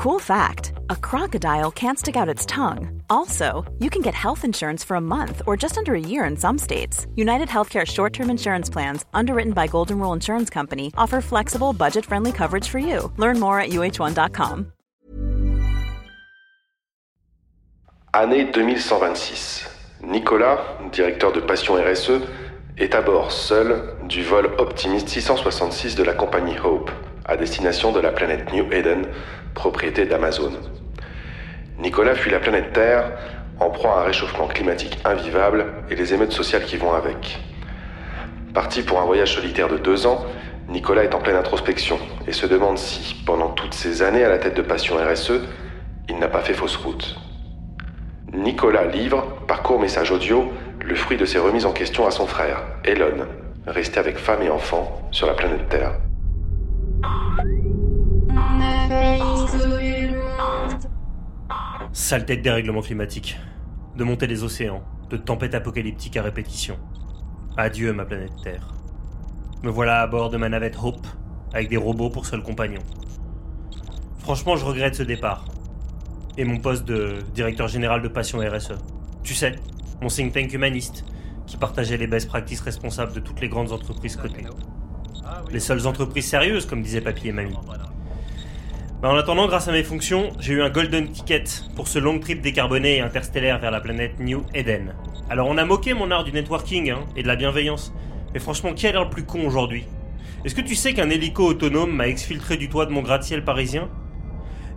Cool fact a crocodile can't stick out its tongue. Also, you can get health insurance for a month or just under a year in some states. United Healthcare short term insurance plans, underwritten by Golden Rule Insurance Company, offer flexible, budget friendly coverage for you. Learn more at uh1.com. Année 2126. Nicolas, directeur de Passion RSE, est à bord seul du vol Optimist 666 de la compagnie Hope à destination de la planète New Eden, propriété d'Amazon. Nicolas fuit la planète Terre en proie à un réchauffement climatique invivable et les émeutes sociales qui vont avec. Parti pour un voyage solitaire de deux ans, Nicolas est en pleine introspection et se demande si, pendant toutes ces années à la tête de Passion RSE, il n'a pas fait fausse route. Nicolas livre, par court message audio, le fruit de ses remises en question à son frère, Elon, resté avec femme et enfant sur la planète Terre. Saleté de dérèglement climatique, de montée des océans, de tempêtes apocalyptiques à répétition. Adieu ma planète Terre. Me voilà à bord de ma navette Hope, avec des robots pour seul compagnon. Franchement, je regrette ce départ. Et mon poste de directeur général de Passion RSE. Tu sais, mon think tank humaniste, qui partageait les best practices responsables de toutes les grandes entreprises cotées. Les seules entreprises sérieuses, comme disaient papy et mamie. Bah, en attendant, grâce à mes fonctions, j'ai eu un golden ticket pour ce long trip décarboné et interstellaire vers la planète New Eden. Alors on a moqué mon art du networking hein, et de la bienveillance, mais franchement, qui a l'air le plus con aujourd'hui? Est-ce que tu sais qu'un hélico autonome m'a exfiltré du toit de mon gratte-ciel parisien?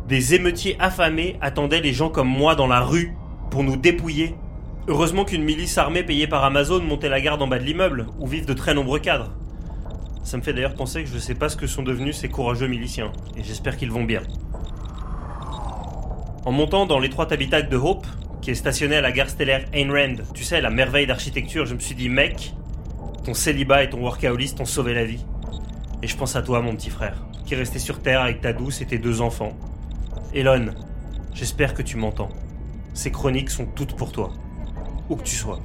Des émeutiers affamés attendaient les gens comme moi dans la rue pour nous dépouiller. Heureusement qu'une milice armée payée par Amazon montait la garde en bas de l'immeuble, où vivent de très nombreux cadres. Ça me fait d'ailleurs penser que je ne sais pas ce que sont devenus ces courageux miliciens, et j'espère qu'ils vont bien. En montant dans l'étroit habitacle de Hope, qui est stationné à la gare stellaire Ayn Rand, tu sais, la merveille d'architecture, je me suis dit, mec, ton célibat et ton workaholist t'ont sauvé la vie. Et je pense à toi, mon petit frère, qui est resté sur Terre avec ta douce et tes deux enfants. Elon, j'espère que tu m'entends. Ces chroniques sont toutes pour toi, où que tu sois.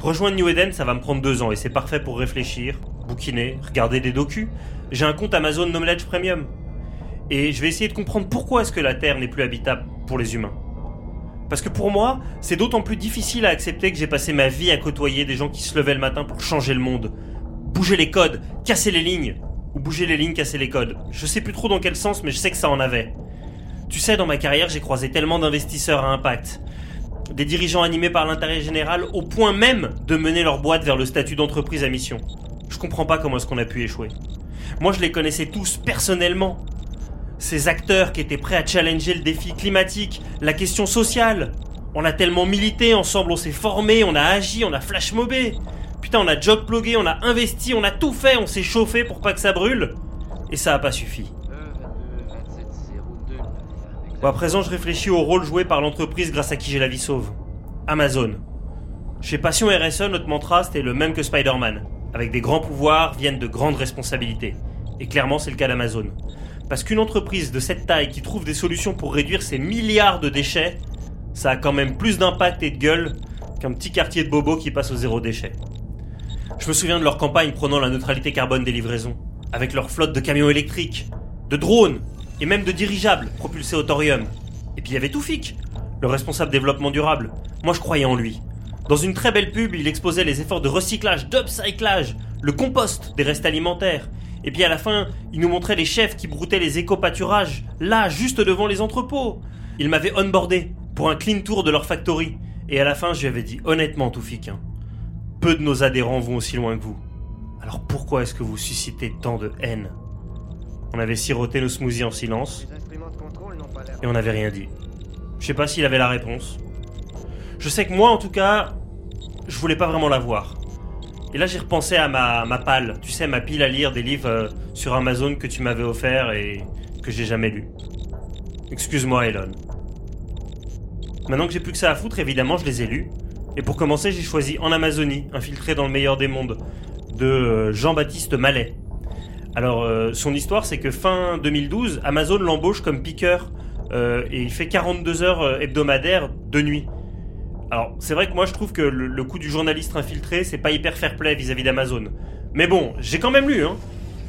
Rejoindre New Eden, ça va me prendre deux ans et c'est parfait pour réfléchir, bouquiner, regarder des docus. J'ai un compte Amazon Knowledge Premium. Et je vais essayer de comprendre pourquoi est-ce que la Terre n'est plus habitable pour les humains. Parce que pour moi, c'est d'autant plus difficile à accepter que j'ai passé ma vie à côtoyer des gens qui se levaient le matin pour changer le monde. Bouger les codes, casser les lignes. Ou bouger les lignes, casser les codes. Je sais plus trop dans quel sens, mais je sais que ça en avait. Tu sais, dans ma carrière, j'ai croisé tellement d'investisseurs à impact, des dirigeants animés par l'intérêt général au point même de mener leur boîte vers le statut d'entreprise à mission. Je comprends pas comment est-ce qu'on a pu échouer. Moi, je les connaissais tous personnellement. Ces acteurs qui étaient prêts à challenger le défi climatique, la question sociale. On a tellement milité ensemble, on s'est formé, on a agi, on a flash mobé. Putain, on a job plugué, on a investi, on a tout fait, on s'est chauffé pour pas que ça brûle. Et ça a pas suffi. Bon, à présent, je réfléchis au rôle joué par l'entreprise grâce à qui j'ai la vie sauve. Amazon. Chez Passion RSE, notre mantra, c'était le même que Spider-Man. Avec des grands pouvoirs viennent de grandes responsabilités. Et clairement, c'est le cas d'Amazon. Parce qu'une entreprise de cette taille qui trouve des solutions pour réduire ses milliards de déchets, ça a quand même plus d'impact et de gueule qu'un petit quartier de bobo qui passe au zéro déchet. Je me souviens de leur campagne prenant la neutralité carbone des livraisons, avec leur flotte de camions électriques, de drones et même de dirigeables propulsés au thorium. Et puis il y avait Toufik, le responsable développement durable. Moi je croyais en lui. Dans une très belle pub, il exposait les efforts de recyclage, d'upcyclage, le compost des restes alimentaires. Et puis à la fin, il nous montrait les chefs qui broutaient les éco-pâturages, là, juste devant les entrepôts. Il m'avait onboardé pour un clean tour de leur factory. Et à la fin, je lui avais dit honnêtement, Toufik, hein, peu de nos adhérents vont aussi loin que vous. Alors pourquoi est-ce que vous suscitez tant de haine? On avait siroté nos smoothies en silence. Et on n'avait rien dit. Je sais pas s'il avait la réponse. Je sais que moi, en tout cas, je voulais pas vraiment la voir. Et là, j'ai repensé à ma, ma tu sais, ma pile à lire des livres euh, sur Amazon que tu m'avais offert et que j'ai jamais lu. Excuse-moi, Elon. Maintenant que j'ai plus que ça à foutre, évidemment, je les ai lus. Et pour commencer, j'ai choisi En Amazonie, infiltré dans le meilleur des mondes, de euh, Jean-Baptiste Mallet. Alors, euh, son histoire, c'est que fin 2012, Amazon l'embauche comme piqueur et il fait 42 heures hebdomadaires de nuit. Alors, c'est vrai que moi je trouve que le, coup du journaliste infiltré, c'est pas hyper fair play vis-à-vis d'Amazon. Mais bon, j'ai quand même lu, hein.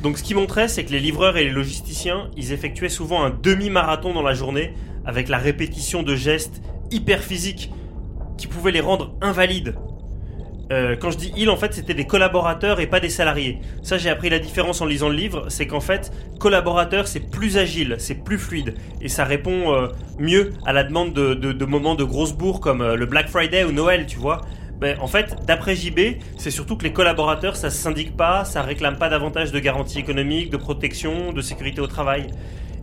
Donc ce qui montrait, c'est que les livreurs et les logisticiens, ils effectuaient souvent un demi-marathon dans la journée avec la répétition de gestes hyper physiques qui pouvaient les rendre invalides. Euh, quand je dis ils, en fait, c'était des collaborateurs et pas des salariés. Ça, j'ai appris la différence en lisant le livre, c'est qu'en fait, collaborateur, c'est plus agile, c'est plus fluide, et ça répond euh, mieux à la demande de, de, moments de grosses bourres comme euh, le Black Friday ou Noël, tu vois. Ben, en fait, d'après JB, c'est surtout que les collaborateurs, ça se syndique pas, ça réclame pas davantage de garanties économiques, de protection, de sécurité au travail.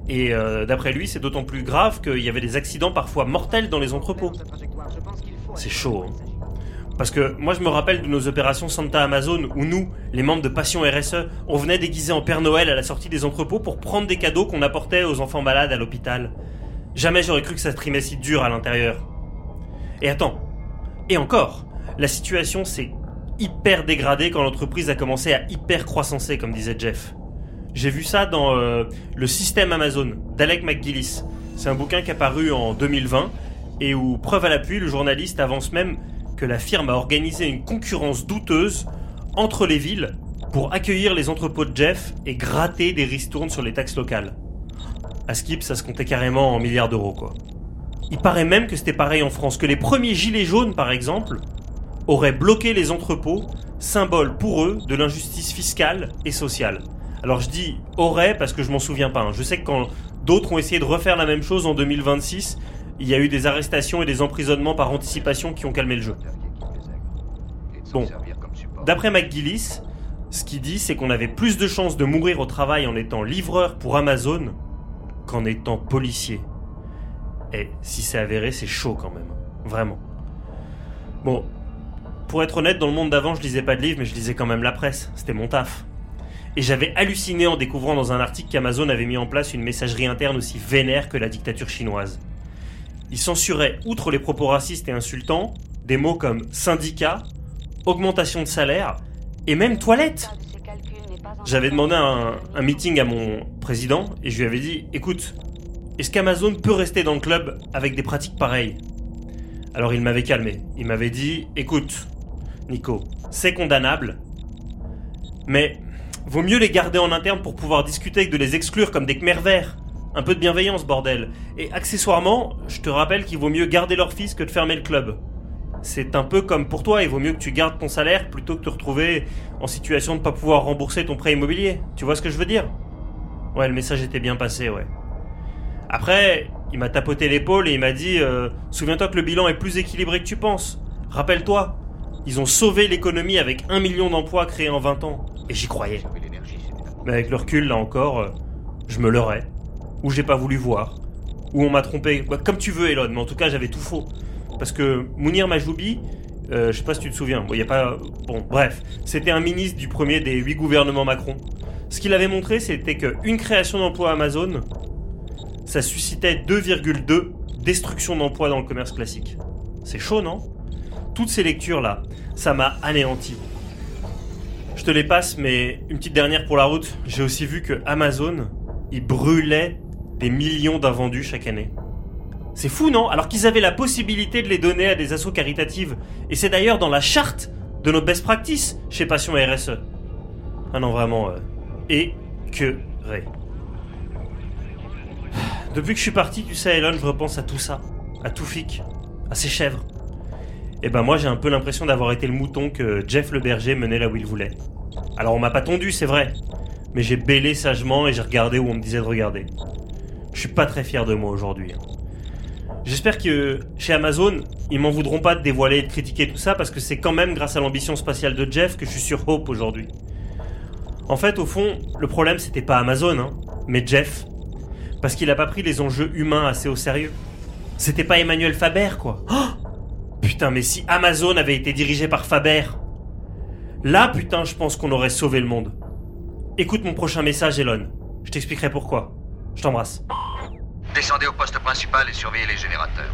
Et d'après lui, c'est d'autant plus grave qu'il y avait des accidents parfois mortels dans les entrepôts. C'est chaud. Hein. Parce que moi je me rappelle de nos opérations Santa Amazon où nous, les membres de Passion RSE, on venait déguisés en Père Noël à la sortie des entrepôts pour prendre des cadeaux qu'on apportait aux enfants malades à l'hôpital. Jamais j'aurais cru que ça trimait si dur à l'intérieur. Et attends. Et encore, la situation s'est hyper dégradée quand l'entreprise a commencé à hyper croissancer, comme disait Jeff. J'ai vu ça dans euh, Le système Amazon d'Alec McGillis. C'est un bouquin qui a paru en 2020 et où, preuve à l'appui, le journaliste avance même que la firme a organisé une concurrence douteuse entre les villes pour accueillir les entrepôts de Jeff et gratter des ristournes sur les taxes locales. À Skip, ça se comptait carrément en milliards d'euros, quoi. Il paraît même que c'était pareil en France, que les premiers gilets jaunes, par exemple, auraient bloqué les entrepôts, symbole pour eux de l'injustice fiscale et sociale. Alors je dis aurait parce que je m'en souviens pas. Hein. Je sais que quand d'autres ont essayé de refaire la même chose en 2026, il y a eu des arrestations et des emprisonnements par anticipation qui ont calmé le jeu. Bon, d'après McGillis, ce qu'il dit, c'est qu'on avait plus de chances de mourir au travail en étant livreur pour Amazon qu'en étant policier. Et si c'est avéré, c'est chaud quand même. Vraiment. Bon, pour être honnête, dans le monde d'avant, je lisais pas de livres, mais je lisais quand même la presse. C'était mon taf. Et j'avais halluciné en découvrant dans un article qu'Amazon avait mis en place une messagerie interne aussi vénère que la dictature chinoise. Il censurait, outre les propos racistes et insultants, des mots comme syndicat, augmentation de salaire et même toilette. J'avais demandé un, un, meeting à mon président et je lui avais dit écoute, est-ce qu'Amazon peut rester dans le club avec des pratiques pareilles? Alors il m'avait calmé. Il m'avait dit écoute, Nico, c'est condamnable, mais vaut mieux les garder en interne pour pouvoir discuter que de les exclure comme des khmers verts. Un peu de bienveillance, bordel. Et accessoirement, je te rappelle qu'il vaut mieux garder leur fils que de fermer le club. C'est un peu comme pour toi, il vaut mieux que tu gardes ton salaire plutôt que de te retrouver en situation de ne pas pouvoir rembourser ton prêt immobilier. Tu vois ce que je veux dire? Ouais, le message était bien passé, ouais. Après, il m'a tapoté l'épaule et il m'a dit euh, Souviens-toi que le bilan est plus équilibré que tu penses. Rappelle-toi, ils ont sauvé l'économie avec un million d'emplois créés en 20 ans. Et j'y croyais. Mais avec le recul, là encore, euh, je me leurrais ou j'ai pas voulu voir, ou on m'a trompé. Bah, comme tu veux, Elon, mais en tout cas, j'avais tout faux. Parce que Mounir Majoubi, euh, je sais pas si tu te souviens, bon, y a pas. Bon, bref, c'était un ministre du premier des huit gouvernements Macron. Ce qu'il avait montré, c'était qu'une création d'emplois Amazon, ça suscitait 2,2 destruction d'emplois dans le commerce classique. C'est chaud, non? Toutes ces lectures-là, ça m'a anéanti. Je te les passe, mais une petite dernière pour la route. J'ai aussi vu que Amazon, il brûlait des millions d'invendus chaque année. C'est fou, non? Alors qu'ils avaient la possibilité de les donner à des assos caritatives. Et c'est d'ailleurs dans la charte de nos best practices chez Passion RSE. Ah non, vraiment, euh, et que ré. Depuis que je suis parti, tu sais, Elon, je repense à tout ça. À Toufik, à ses chèvres. Et eh ben moi, j'ai un peu l'impression d'avoir été le mouton que Jeff le berger menait là où il voulait. Alors on m'a pas tondu, c'est vrai. Mais j'ai bêlé sagement et j'ai regardé où on me disait de regarder. Je suis pas très fier de moi aujourd'hui. Hein. J'espère que chez Amazon, ils m'en voudront pas de dévoiler et de critiquer tout ça parce que c'est quand même grâce à l'ambition spatiale de Jeff que je suis sur Hope aujourd'hui. En fait, au fond, le problème c'était pas Amazon, hein, mais Jeff. Parce qu'il a pas pris les enjeux humains assez au sérieux. C'était pas Emmanuel Faber, quoi. Oh putain, mais si Amazon avait été dirigé par Faber, là, putain, je pense qu'on aurait sauvé le monde. Écoute mon prochain message, Elon. Je t'expliquerai pourquoi. Je t'embrasse. Descendez au poste principal et surveillez les générateurs.